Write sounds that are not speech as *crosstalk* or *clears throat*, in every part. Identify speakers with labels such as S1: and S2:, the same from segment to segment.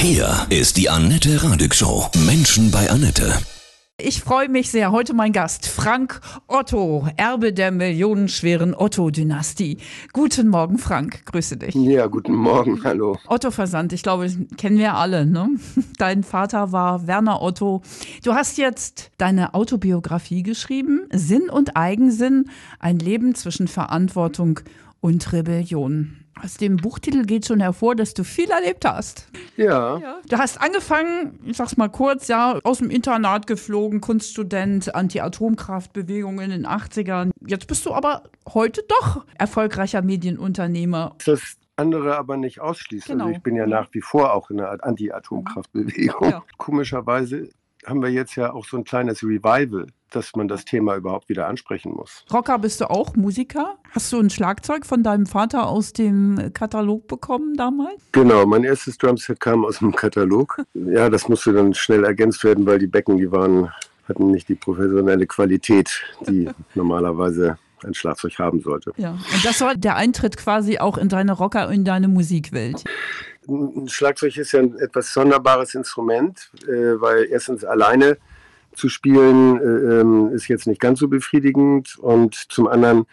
S1: Hier ist die Annette Radig Show. Menschen bei Annette.
S2: Ich freue mich sehr. Heute mein Gast, Frank Otto, Erbe der millionenschweren Otto-Dynastie. Guten Morgen, Frank. Grüße dich.
S3: Ja, guten Morgen. Hallo.
S2: Otto Versand, ich glaube, kennen wir alle. Ne? *laughs* Dein Vater war Werner Otto. Du hast jetzt deine Autobiografie geschrieben. Sinn und Eigensinn. Ein Leben zwischen Verantwortung und Rebellion. Aus dem Buchtitel geht schon hervor, dass du viel erlebt hast.
S3: Ja.
S2: ja. Du hast angefangen, ich sag's mal kurz, ja, aus dem Internat geflogen, Kunststudent, Anti-Atomkraftbewegung in den 80ern. Jetzt bist du aber heute doch erfolgreicher Medienunternehmer.
S3: Das andere aber nicht ausschließen. Also genau. Also ich bin ja nach wie vor auch in der Anti-Atomkraftbewegung. Ja. Komischerweise haben wir jetzt ja auch so ein kleines Revival, dass man das Thema überhaupt wieder ansprechen muss.
S2: Rocker, bist du auch Musiker? Hast du ein Schlagzeug von deinem Vater aus dem Katalog bekommen damals?
S3: Genau, mein erstes Drumset kam aus dem Katalog. *laughs* Ja, das musste dann schnell ergänzt werden, weil die Becken, die waren, hatten nicht die professionelle Qualität, die *laughs* normalerweise ein Schlagzeug haben sollte.
S2: Ja, und das war der Eintritt quasi auch in deine Rocker, in deine Musikwelt.
S3: Ein Schlagzeug ist ja ein etwas sonderbares Instrument, äh, weil erstens alleine zu spielen äh, ähm, ist jetzt nicht ganz so befriedigend und zum anderen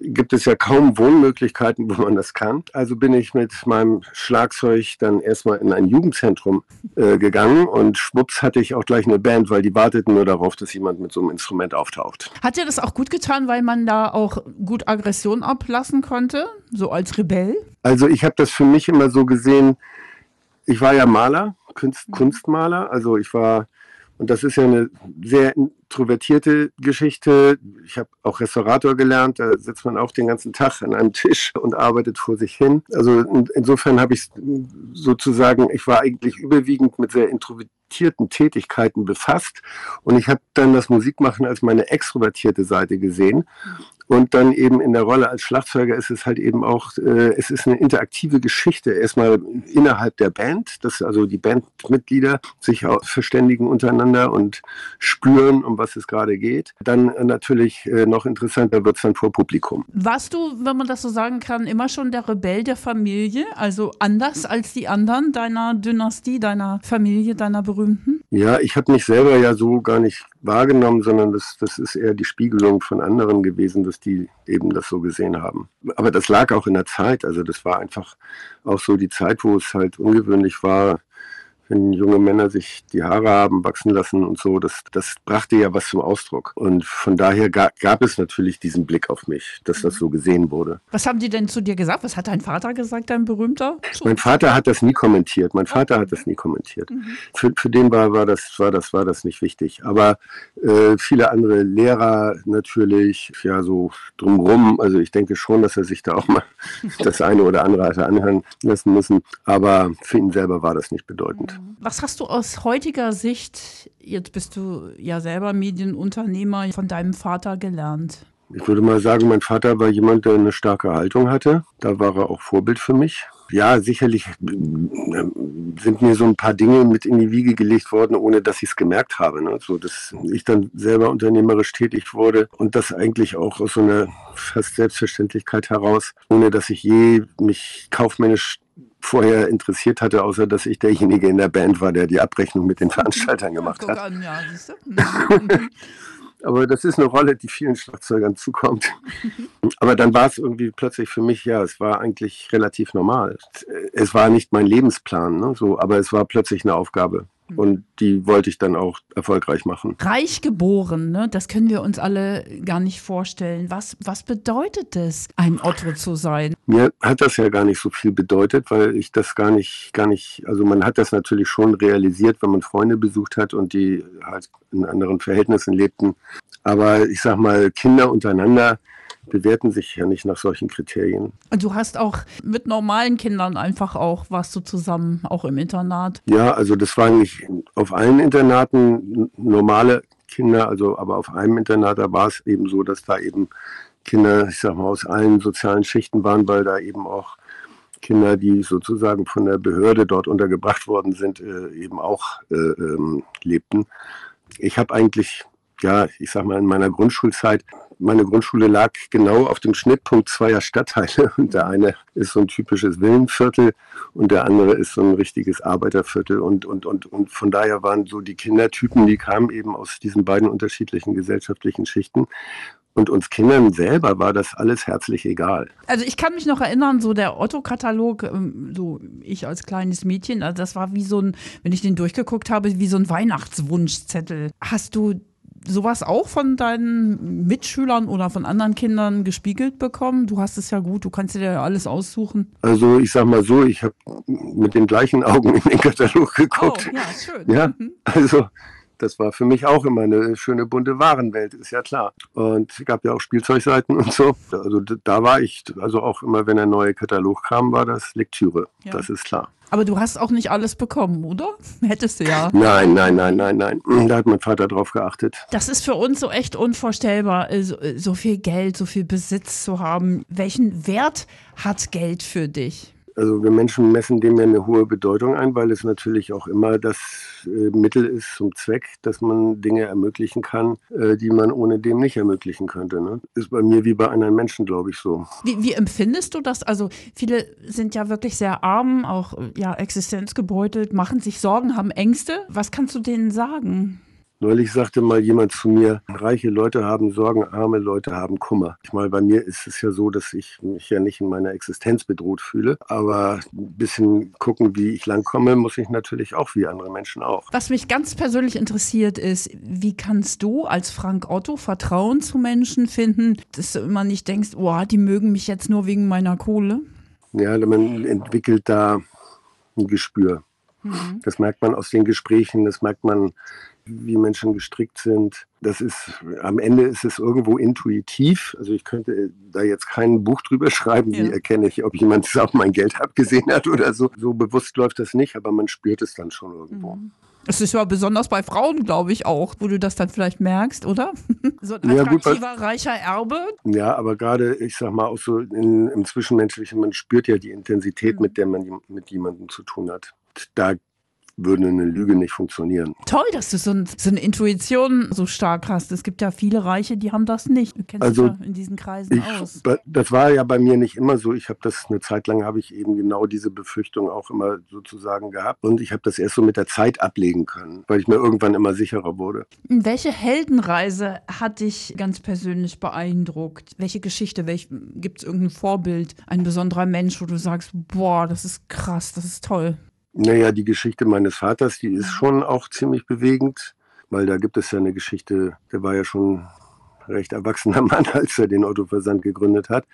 S3: gibt es ja kaum Wohnmöglichkeiten, wo man das kann. Also bin ich mit meinem Schlagzeug dann erstmal in ein Jugendzentrum äh, gegangen und schwupps hatte ich auch gleich eine Band, weil die warteten nur darauf, dass jemand mit so einem Instrument auftaucht.
S2: Hat dir das auch gut getan, weil man da auch gut Aggression ablassen konnte, so als Rebell?
S3: Also ich habe das für mich immer so gesehen, ich war ja Maler, Kunst, Kunstmaler, also ich war und das ist ja eine sehr introvertierte Geschichte. Ich habe auch Restaurator gelernt. Da sitzt man auch den ganzen Tag an einem Tisch und arbeitet vor sich hin. Also insofern habe ich sozusagen, ich war eigentlich überwiegend mit sehr introvertierten Tätigkeiten befasst. Und ich habe dann das Musikmachen als meine extrovertierte Seite gesehen. Und dann eben in der Rolle als Schlagzeuger ist es halt eben auch, äh, es ist eine interaktive Geschichte. Erstmal innerhalb der Band, dass also die Bandmitglieder sich auch verständigen untereinander und spüren, um was es gerade geht. Dann natürlich äh, noch interessanter wird es dann vor Publikum.
S2: Warst du, wenn man das so sagen kann, immer schon der Rebell der Familie? Also anders als die anderen deiner Dynastie, deiner Familie, deiner berühmten?
S3: Ja, ich habe mich selber ja so gar nicht wahrgenommen, sondern das, das ist eher die Spiegelung von anderen gewesen, dass die eben das so gesehen haben. Aber das lag auch in der Zeit. Also das war einfach auch so die Zeit, wo es halt ungewöhnlich war, wenn junge Männer sich die Haare haben wachsen lassen und so, das, das brachte ja was zum Ausdruck. Und von daher ga, gab es natürlich diesen Blick auf mich, dass das so gesehen wurde.
S2: Was haben die denn zu dir gesagt? Was hat dein Vater gesagt, dein berühmter?
S3: So. Mein Vater hat das nie kommentiert. Mein Vater hat das nie kommentiert. Mhm. Für, für den war, war, das, war, das, war das nicht wichtig. Aber äh, viele andere Lehrer natürlich, ja, so drumrum. Also ich denke schon, dass er sich da auch mal *laughs* das eine oder andere hatte anhören lassen müssen. Aber für ihn selber war das nicht bedeutend.
S2: Was hast du aus heutiger Sicht, jetzt bist du ja selber Medienunternehmer, von deinem Vater gelernt?
S3: Ich würde mal sagen, mein Vater war jemand, der eine starke Haltung hatte. Da war er auch Vorbild für mich. Ja, sicherlich äh, sind mir so ein paar Dinge mit in die Wiege gelegt worden, ohne dass ich es gemerkt habe. Ne? So, dass ich dann selber unternehmerisch tätig wurde und das eigentlich auch aus so einer fast Selbstverständlichkeit heraus, ohne dass ich je mich kaufmännisch vorher interessiert hatte, außer dass ich derjenige in der Band war, der die Abrechnung mit den *laughs* Veranstaltern gemacht hat. An, ja, *laughs* Aber das ist eine Rolle, die vielen Schlagzeugern zukommt. *laughs* Aber dann war es irgendwie plötzlich für mich, ja, es war eigentlich relativ normal. Es war nicht mein Lebensplan, ne, so, aber es war plötzlich eine Aufgabe. Und die wollte ich dann auch erfolgreich machen.
S2: Reich geboren, ne? das können wir uns alle gar nicht vorstellen. Was, was bedeutet es, ein Otto zu sein?
S3: Mir hat das ja gar nicht so viel bedeutet, weil ich das gar nicht, gar nicht, also man hat das natürlich schon realisiert, wenn man Freunde besucht hat und die halt in anderen Verhältnissen lebten. Aber ich sag mal, Kinder untereinander, bewerten sich ja nicht nach solchen Kriterien.
S2: Du hast auch mit normalen Kindern einfach auch, warst du zusammen, auch im Internat?
S3: Ja, also das war eigentlich auf allen Internaten normale Kinder, also aber auf einem Internat, da war es eben so, dass da eben Kinder, ich sag mal, aus allen sozialen Schichten waren, weil da eben auch Kinder, die sozusagen von der Behörde dort untergebracht worden sind, äh, eben auch äh, ähm, lebten. Ich habe eigentlich, ja, ich sag mal, in meiner Grundschulzeit meine Grundschule lag genau auf dem Schnittpunkt zweier Stadtteile. Und der eine ist so ein typisches Villenviertel und der andere ist so ein richtiges Arbeiterviertel. Und, und, und, und von daher waren so die Kindertypen, die kamen eben aus diesen beiden unterschiedlichen gesellschaftlichen Schichten. Und uns Kindern selber war das alles herzlich egal.
S2: Also ich kann mich noch erinnern, so der Otto-Katalog, ähm, so ich als kleines Mädchen, also das war wie so ein, wenn ich den durchgeguckt habe, wie so ein Weihnachtswunschzettel. Hast du sowas auch von deinen Mitschülern oder von anderen Kindern gespiegelt bekommen? Du hast es ja gut, du kannst dir ja alles aussuchen.
S3: Also ich sag mal so, ich habe mit den gleichen Augen in den Katalog geguckt.
S2: Oh, ja, schön.
S3: Ja, mhm. also das war für mich auch immer eine schöne bunte Warenwelt, ist ja klar. Und es gab ja auch Spielzeugseiten *laughs* und so. Also da war ich, also auch immer, wenn ein neuer Katalog kam, war das Lektüre. Ja. Das ist klar.
S2: Aber du hast auch nicht alles bekommen, oder? *laughs* Hättest du ja.
S3: Nein, nein, nein, nein, nein. *clears throat* Da hat mein Vater drauf geachtet.
S2: Das ist für uns so echt unvorstellbar, äh, so, äh, so viel Geld, so viel Besitz zu haben. Welchen Wert hat Geld für dich?
S3: Also wir Menschen messen dem ja eine hohe Bedeutung ein, weil es natürlich auch immer das äh, Mittel ist zum Zweck, dass man Dinge ermöglichen kann, äh, die man ohne dem nicht ermöglichen könnte. Ne? Ist bei mir wie bei anderen Menschen, glaube ich, so.
S2: Wie, wie, empfindest du das? Also viele sind ja wirklich sehr arm, auch ja, existenzgebeutelt, machen sich Sorgen, haben Ängste. Was kannst du denen sagen?
S3: Neulich sagte mal jemand zu mir, reiche Leute haben Sorgen, arme Leute haben Kummer. Ich meine, bei mir ist es ja so, dass ich mich ja nicht in meiner Existenz bedroht fühle, aber ein bisschen gucken, wie ich langkomme, muss ich natürlich auch wie andere Menschen auch.
S2: Was mich ganz persönlich interessiert ist, wie kannst du als Frank Otto Vertrauen zu Menschen finden, dass du immer nicht denkst, oh, die mögen mich jetzt nur wegen meiner Kohle?
S3: Ja, man entwickelt da ein Gespür. Mhm. Das merkt man aus den Gesprächen, das merkt man wie Menschen gestrickt sind. Das ist, am Ende ist es irgendwo intuitiv. Also ich könnte da jetzt kein Buch drüber *laughs* schreiben, ja. wie erkenne ich, ob jemand auf mein Geld abgesehen hat oder so. So bewusst läuft das nicht, aber man spürt es dann schon irgendwo.
S2: Mhm. Das ist ja besonders bei Frauen, glaube ich, auch, wo du das dann vielleicht merkst, oder? *laughs* so ein
S3: attraktiver,
S2: ja, gut, reicher Erbe.
S3: Ja, aber gerade, ich sag mal, auch so in, im Zwischenmenschlichen, man spürt ja die Intensität, mhm. mit der man mit jemandem zu tun hat. Da würde eine Lüge nicht funktionieren.
S2: Toll, dass du so, ein, so, eine Intuition so stark hast. Es gibt ja viele Reiche, die haben das nicht. Du kennst
S3: also,
S2: ja in diesen Kreisen
S3: ich,
S2: aus.
S3: Das war ja bei mir nicht immer so. Ich habe das eine Zeit lang habe ich eben genau diese Befürchtung auch immer sozusagen gehabt und ich habe das erst so mit der Zeit ablegen können, weil ich mir irgendwann immer sicherer wurde.
S2: Welche Heldenreise hat dich ganz persönlich beeindruckt? Welche Geschichte? Welch, Gibt es irgendein Vorbild, ein besonderer Mensch, wo du sagst, boah, das ist krass, das ist toll?
S3: Naja, die Geschichte meines Vaters, die ist schon auch ziemlich bewegend, weil da gibt es ja eine Geschichte, der war ja schon recht erwachsener *laughs* Mann, als er den Autoversand gegründet hat.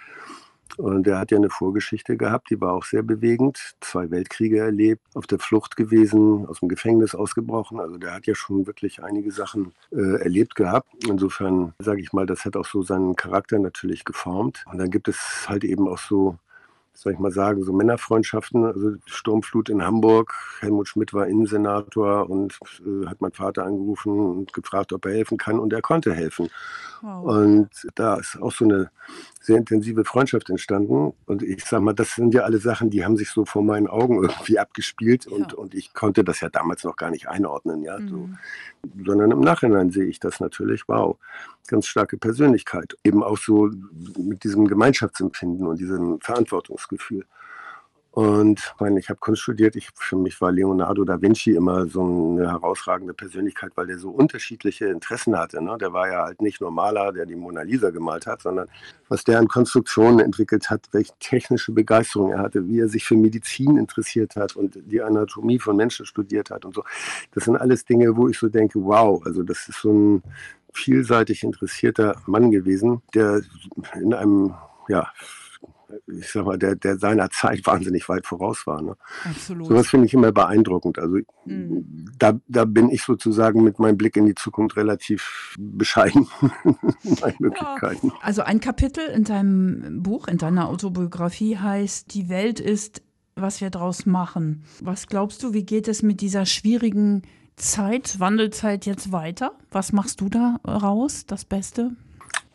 S3: Und er hat ja eine Vorgeschichte gehabt, die war auch sehr bewegend. Zwei Weltkriege erlebt, auf der Flucht gewesen, aus dem Gefängnis ausgebrochen. Also der hat ja schon wirklich einige Sachen äh, erlebt gehabt. Insofern sage ich mal, das hat auch so seinen Charakter natürlich geformt. Und dann gibt es halt eben auch so soll ich mal sagen, so Männerfreundschaften, also Sturmflut in Hamburg. Helmut Schmidt war Innensenator und äh, hat meinen Vater angerufen und gefragt, ob er helfen kann und er konnte helfen. Wow. Und da ist auch so eine sehr intensive Freundschaft entstanden. Und ich sag mal, das sind ja alle Sachen, die haben sich so vor meinen Augen *laughs* irgendwie abgespielt und, ja. und ich konnte das ja damals noch gar nicht einordnen, ja. Mhm. So. Sondern im Nachhinein sehe ich das natürlich, wow, ganz starke Persönlichkeit. Eben auch so mit diesem Gemeinschaftsempfinden und diesem Verantwortungsgefühl. Und meine, ich habe Kunst studiert. Ich, für mich war Leonardo da Vinci immer so eine herausragende Persönlichkeit, weil der so unterschiedliche Interessen hatte. Ne? Der war ja halt nicht nur Maler, der die Mona Lisa gemalt hat, sondern was der an Konstruktionen entwickelt hat, welche technische Begeisterung er hatte, wie er sich für Medizin interessiert hat und die Anatomie von Menschen studiert hat und so. Das sind alles Dinge, wo ich so denke, wow, also das ist so ein vielseitig interessierter Mann gewesen, der in einem ja, ich sag mal, der, der seiner Zeit wahnsinnig weit voraus war. Ne? Absolut. Sowas finde ich immer beeindruckend. Also mhm. da, da bin ich sozusagen mit meinem Blick in die Zukunft relativ bescheiden *laughs* in meinen Möglichkeiten.
S2: Ja. Also ein Kapitel in deinem Buch, in deiner Autobiografie heißt, die Welt ist, was wir daraus machen. Was glaubst du, wie geht es mit dieser schwierigen Zeit, Wandelzeit jetzt weiter? Was machst du da raus, das Beste?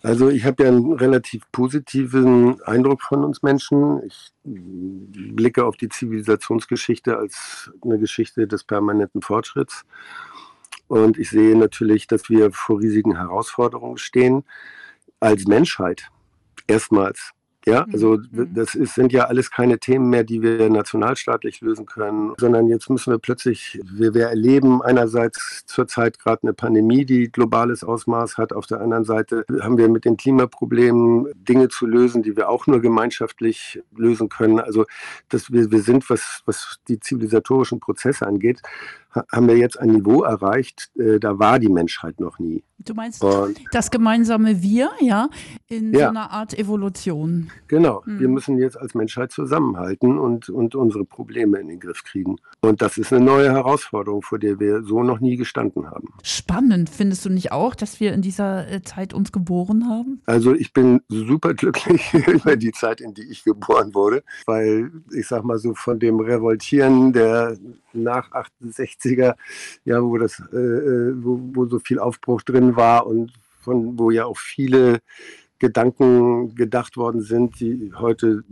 S3: Also ich habe ja einen relativ positiven Eindruck von uns Menschen. Ich blicke auf die Zivilisationsgeschichte als eine Geschichte des permanenten Fortschritts. Und ich sehe natürlich, dass wir vor riesigen Herausforderungen stehen. als Menschheit erstmals ja, also mhm. das ist, sind ja alles keine Themen mehr, die wir nationalstaatlich lösen können, sondern jetzt müssen wir plötzlich, wir, wir erleben einerseits zurzeit gerade eine Pandemie, die globales Ausmaß hat. Auf der anderen Seite haben wir mit den Klimaproblemen Dinge zu lösen, die wir auch nur gemeinschaftlich lösen können. Also dass wir, wir sind, was, was die zivilisatorischen Prozesse angeht, haben wir jetzt ein Niveau erreicht, äh, da war die Menschheit noch nie.
S2: Du meinst und, das gemeinsame Wir, ja, in ja. so einer Art Evolution.
S3: Genau, hm. wir müssen jetzt als Menschheit zusammenhalten und, und unsere Probleme in den Griff kriegen. Und das ist eine neue Herausforderung, vor der wir so noch nie gestanden haben.
S2: Spannend, findest du nicht auch, dass wir in dieser äh, Zeit uns geboren haben?
S3: Also ich bin super glücklich *laughs* über die Zeit, in die ich geboren wurde, weil ich sag mal so von dem Revoltieren der nach 68er, ja, wo das, äh, äh, wo, wo so viel Aufbruch drin war und von wo ja auch viele Gedanken gedacht worden sind, die heute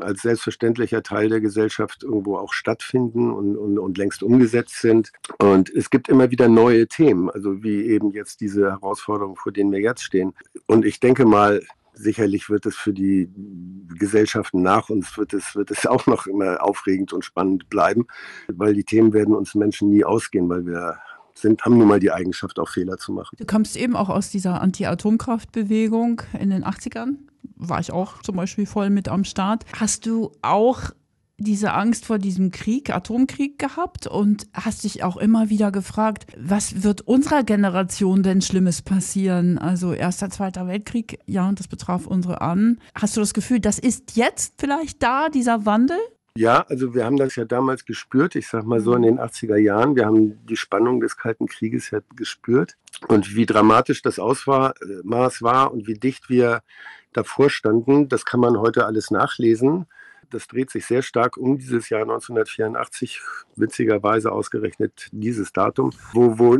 S3: als selbstverständlicher Teil der Gesellschaft irgendwo auch stattfinden und, und, und, längst umgesetzt sind. Und es gibt immer wieder neue Themen, also wie eben jetzt diese Herausforderungen, vor denen wir jetzt stehen. Und ich denke mal, sicherlich wird es für die Gesellschaften nach uns wird es, wird es *laughs* auch noch immer aufregend und spannend bleiben, weil die Themen werden uns Menschen nie ausgehen, weil wir sind, haben nun mal die Eigenschaft, auch Fehler zu machen.
S2: Du kommst eben auch aus dieser Anti-Atomkraft-Bewegung in den 80ern. War ich auch zum Beispiel voll mit am Start. Hast du auch diese Angst vor diesem Krieg, Atomkrieg gehabt und hast dich auch immer wieder gefragt, was wird unserer Generation denn Schlimmes passieren? Also erster, zweiter Weltkrieg, ja, und das betraf unsere Ahnen. Hast du das Gefühl, das ist jetzt vielleicht da, dieser Wandel?
S3: Ja, also wir haben das ja damals gespürt, ich sag mal so in den 80er Jahren. Wir haben die Spannung des Kalten Krieges ja gespürt und wie dramatisch das Ausmaß war und wie dicht wir davor standen, das kann man heute alles nachlesen das dreht sich sehr stark um dieses Jahr 1984, witzigerweise ausgerechnet dieses Datum, wo, wo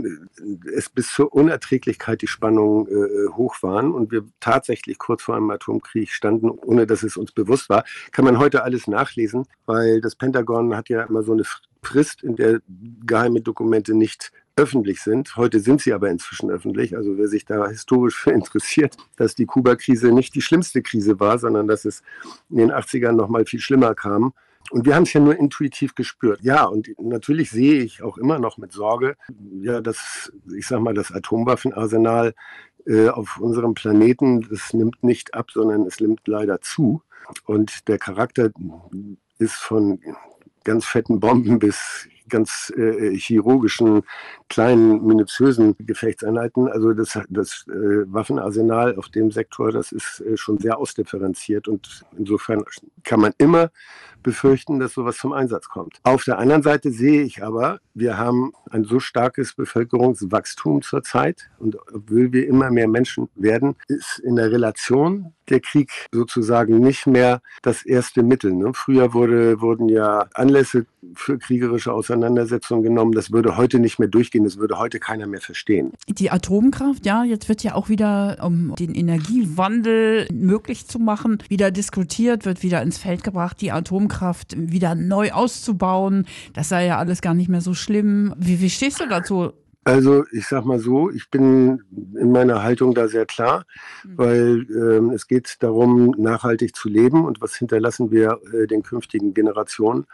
S3: es bis zur Unerträglichkeit die Spannungen äh, hoch waren und wir tatsächlich kurz vor einem Atomkrieg standen, ohne dass es uns bewusst war. Kann man heute alles nachlesen, weil das Pentagon hat ja immer so eine Frist, in der geheime Dokumente nicht öffentlich sind. Heute sind sie aber inzwischen öffentlich. Also wer sich da historisch für interessiert, dass die Kuba-Krise nicht die schlimmste Krise war, sondern dass es in den 80ern noch mal viel schlimmer kam. Und wir haben es ja nur intuitiv gespürt. Ja, und natürlich sehe ich auch immer noch mit Sorge, ja, dass, ich sag mal, das Atomwaffenarsenal äh, auf unserem Planeten, das nimmt nicht ab, sondern es nimmt leider zu. Und der Charakter ist von ganz fetten Bomben bis ganz äh, chirurgischen, kleinen, minutiösen Gefechtseinheiten. Also das, das äh, Waffenarsenal auf dem Sektor, das ist äh, schon sehr ausdifferenziert und insofern kann man immer befürchten, dass sowas zum Einsatz kommt. Auf der anderen Seite sehe ich aber, wir haben ein so starkes Bevölkerungswachstum zurzeit und obwohl wir immer mehr Menschen werden, ist in der Relation der Krieg sozusagen nicht mehr das erste Mittel. Ne? Früher wurde, wurden ja Anlässe für kriegerische Auseinandersetzungen genommen. Das würde heute nicht mehr durchgehen. Das würde heute keiner mehr verstehen.
S2: Die Atomkraft, ja, jetzt wird ja auch wieder, um den Energiewandel möglich zu machen, wieder diskutiert, wird wieder ins Feld gebracht, die Atomkraft wieder neu auszubauen. Das sei ja alles gar nicht mehr so schlimm. Wie, wie stehst du dazu?
S3: Also ich sag mal so, ich bin in meiner Haltung da sehr klar, mhm. weil ähm, es geht darum, nachhaltig zu leben und was hinterlassen wir äh, den künftigen Generationen.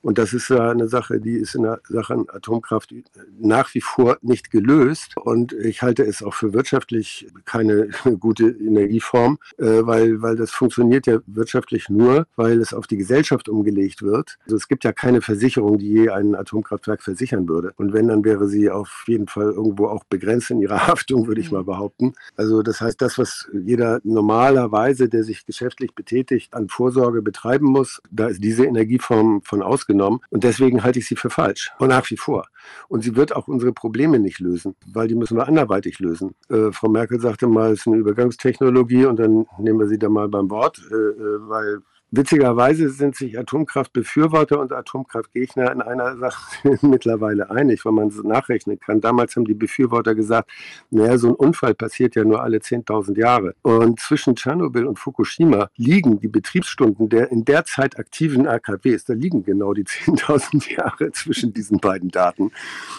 S3: Und das ist ja eine Sache, die ist in der Sache Atomkraft nach wie vor nicht gelöst. Und ich halte es auch für wirtschaftlich keine *laughs* gute Energieform, äh, weil, weil das funktioniert ja wirtschaftlich nur, weil es auf die Gesellschaft umgelegt wird. Also es gibt ja keine Versicherung, die je ein Atomkraftwerk versichern würde. Und wenn, dann wäre sie auf jeden jeden Fall irgendwo auch begrenzt in ihrer *laughs* Haftung, würde ich mal mhm. behaupten. Also das heißt, das, was jeder normalerweise, der sich geschäftlich betätigt, an Vorsorge betreiben muss, da ist diese Energieform von ausgenommen. Und deswegen halte ich sie für falsch. Und nach wie vor. Und sie wird auch unsere Probleme nicht lösen, weil die müssen wir anderweitig lösen. Äh, Frau Merkel sagte mal, es ist eine Übergangstechnologie und dann nehmen wir sie da mal beim Wort, äh, äh weil Witzigerweise sind sich Atomkraftbefürworter und Atomkraftgegner in einer Sache *laughs* mittlerweile einig, wenn man es nachrechnen kann. Damals haben die Befürworter gesagt, naja, so ein Unfall passiert ja nur alle 10.000 Jahre. Und zwischen Tschernobyl und Fukushima liegen die Betriebsstunden der in der Zeit aktiven AKWs, da liegen genau die *laughs* 10.000 Jahre zwischen diesen beiden Daten.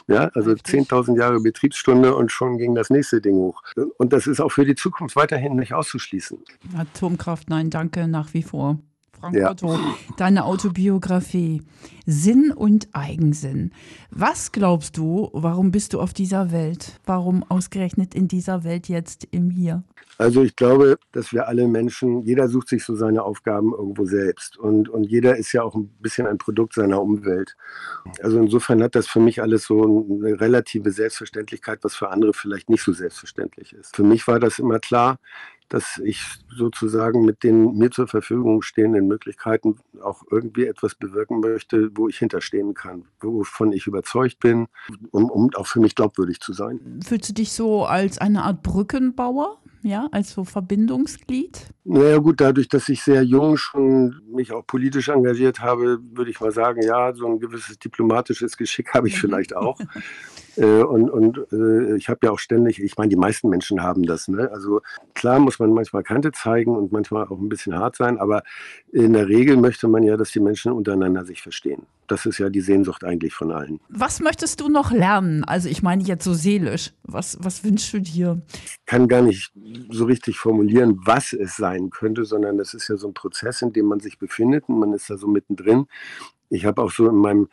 S3: Ja, also 10.000 Jahre Betriebsstunde und schon ging das nächste Ding hoch. Und das ist auch für die Zukunft weiterhin nicht auszuschließen.
S2: Atomkraft, nein, danke, nach wie vor. Frank ja. Otto, deine Autobiografie Sinn und Eigensinn. Was glaubst du, warum bist du auf dieser Welt? Warum ausgerechnet in dieser Welt jetzt im Hier?
S3: Also ich glaube, dass wir alle Menschen, jeder sucht sich so seine Aufgaben irgendwo selbst und, und jeder ist ja auch ein bisschen ein Produkt seiner Umwelt. Also insofern hat das für mich alles so eine relative Selbstverständlichkeit, was für andere vielleicht nicht so selbstverständlich ist. Für mich war das immer klar, dass ich sozusagen mit den mir zur Verfügung stehenden Möglichkeiten auch irgendwie etwas bewirken möchte, wo ich hinterstehen kann, wovon ich überzeugt bin, um, um auch für mich glaubwürdig zu sein.
S2: Fühlst du dich so als eine Art Brückenbauer? ja, als so Verbindungsglied?
S3: Naja gut, dadurch, dass ich sehr jung schon mich auch politisch engagiert habe, würde ich mal sagen, ja, so ein gewisses diplomatisches Geschick habe ich mhm. vielleicht auch. *laughs* Äh, und und äh, ich habe ja auch ständig, ich meine, die meisten Menschen haben das. Ne? Also klar muss man manchmal Kante zeigen und manchmal auch ein bisschen hart sein, aber in der Regel möchte man ja, dass die Menschen untereinander sich verstehen. Das ist ja die Sehnsucht eigentlich von allen.
S2: Was möchtest du noch lernen? Also ich meine jetzt so seelisch. Was, was wünschst du dir?
S3: Ich kann gar nicht so richtig formulieren, was es sein könnte, sondern das ist ja so ein Prozess, in dem man sich befindet und man ist da so mittendrin. Ich habe auch so in meinem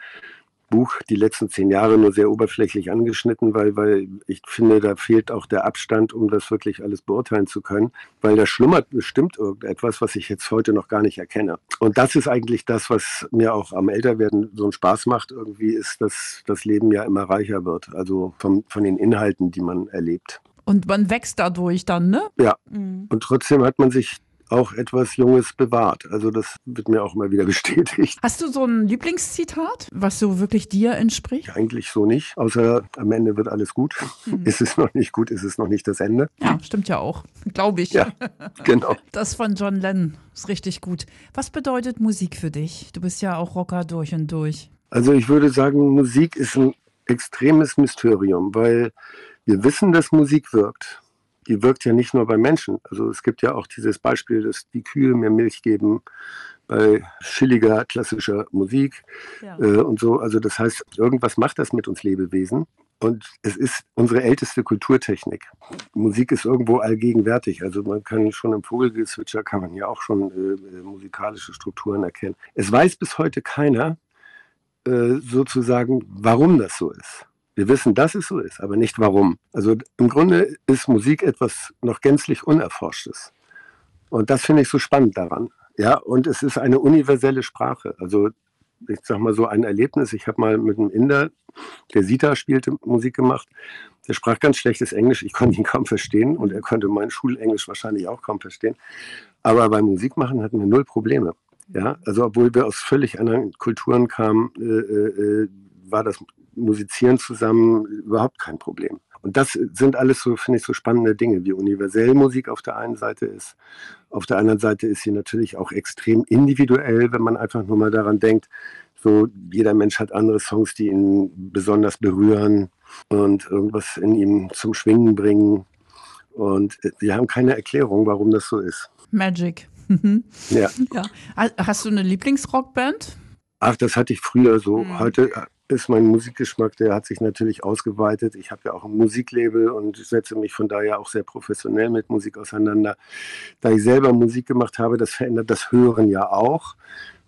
S3: Buch die letzten zehn Jahre nur sehr oberflächlich angeschnitten, weil, weil ich finde, da fehlt auch der Abstand, um das wirklich alles beurteilen zu können, weil da schlummert bestimmt irgendetwas, was ich jetzt heute noch gar nicht erkenne. Und das ist eigentlich das, was mir auch am Älterwerden so einen Spaß macht, irgendwie ist, dass das Leben ja immer reicher wird, also von, von den Inhalten, die man erlebt.
S2: Und man wächst dadurch dann, ne?
S3: Ja. Mhm. Und trotzdem hat man sich auch etwas Junges bewahrt. Also das wird mir auch immer wieder *laughs* bestätigt.
S2: Hast du so ein Lieblingszitat, was so wirklich dir entspricht?
S3: Eigentlich so nicht, außer am Ende wird alles gut. Mhm. Ist es noch nicht gut, ist es noch nicht das Ende.
S2: Ja, stimmt ja auch, glaube ich.
S3: Ja, genau. *laughs*
S2: Das von John Lennon ist richtig gut. Was bedeutet Musik für dich? Du bist ja auch Rocker durch und durch.
S3: Also ich würde sagen, Musik ist ein extremes Mysterium, weil wir wissen, dass Musik wirkt die wirkt ja nicht nur bei Menschen. Also es gibt ja auch dieses Beispiel, dass die Kühe mehr Milch geben bei schilliger klassischer Musik ja. äh, und so. Also das heißt, irgendwas macht das mit uns Lebewesen. Und es ist unsere älteste Kulturtechnik. Musik ist irgendwo allgegenwärtig. Also man kann schon im Vogelgezwitscher kann man ja auch schon äh, äh musikalische Strukturen erkennen. Es weiß bis heute keiner äh, sozusagen, warum das so ist. Wir wissen, dass es so ist, aber nicht warum. Also im Grunde ist Musik etwas noch gänzlich Unerforschtes. Und das finde ich so spannend daran. Ja, und es ist eine universelle Sprache. Also ich sag mal so ein Erlebnis. Ich habe mal mit einem Inder, der Sita spielte, Musik gemacht. Der sprach ganz schlechtes Englisch. Ich konnte ihn kaum verstehen und er konnte mein Schulenglisch wahrscheinlich auch kaum verstehen. Aber beim Musikmachen hatten wir null Probleme. Ja, also obwohl wir aus völlig anderen Kulturen kamen, äh, äh, äh war das Musizieren zusammen überhaupt kein Problem. Und das sind alles so, finde ich, so spannende Dinge, wie universell Musik auf der einen Seite ist. Auf der anderen Seite ist sie natürlich auch extrem individuell, wenn man einfach nur mal daran denkt, so jeder Mensch hat andere Songs, die ihn besonders berühren und irgendwas in ihm zum Schwingen bringen. Und wir haben keine Erklärung, warum das so ist.
S2: Magic.
S3: ja. *laughs*
S2: ja. Hast du eine Lieblingsrockband?
S3: Ach, das hatte ich früher so. Mhm. Heute ist mein Musikgeschmack, der hat sich natürlich ausgeweitet. Ich habe ja auch ein Musiklabel und setze mich von daher auch sehr professionell mit Musik auseinander. Da ich selber Musik gemacht habe, das verändert das Hören ja auch,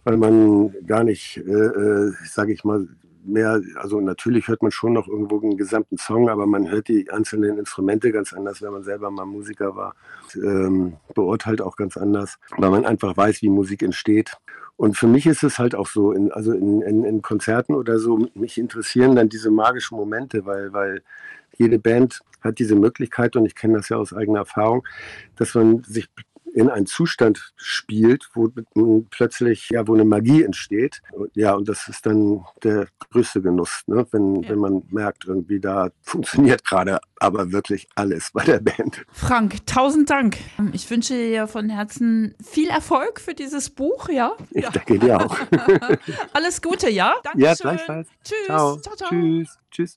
S3: weil man gar nicht, äh, äh sage ich mal, mehr, also natürlich hört man schon noch irgendwo einen gesamten Song, aber man hört die einzelnen Instrumente ganz anders, wenn man selber mal Musiker war. Ähm, beurteilt auch ganz anders, weil man einfach weiß, wie Musik entsteht. Und für mich ist es halt auch so, in, also in, in, in, Konzerten oder so, mich interessieren dann diese magischen Momente, weil, weil jede Band hat diese Möglichkeit, und ich kenne das ja aus eigener Erfahrung, dass man sich in einen Zustand spielt, wo plötzlich ja, wo eine Magie entsteht. Ja, und das ist dann der größte Genuss, ne? wenn, ja. wenn man merkt, irgendwie da funktioniert gerade aber wirklich alles bei der Band.
S2: Frank, tausend Dank. Ich wünsche dir von Herzen viel Erfolg für dieses Buch, ja?
S3: Ich ja. danke dir auch. *laughs*
S2: Alles Gute, ja?
S3: Dankeschön. Ja, gleichfalls. Tschüss. Ciao. ciao, ciao. Tschüss. Tschüss.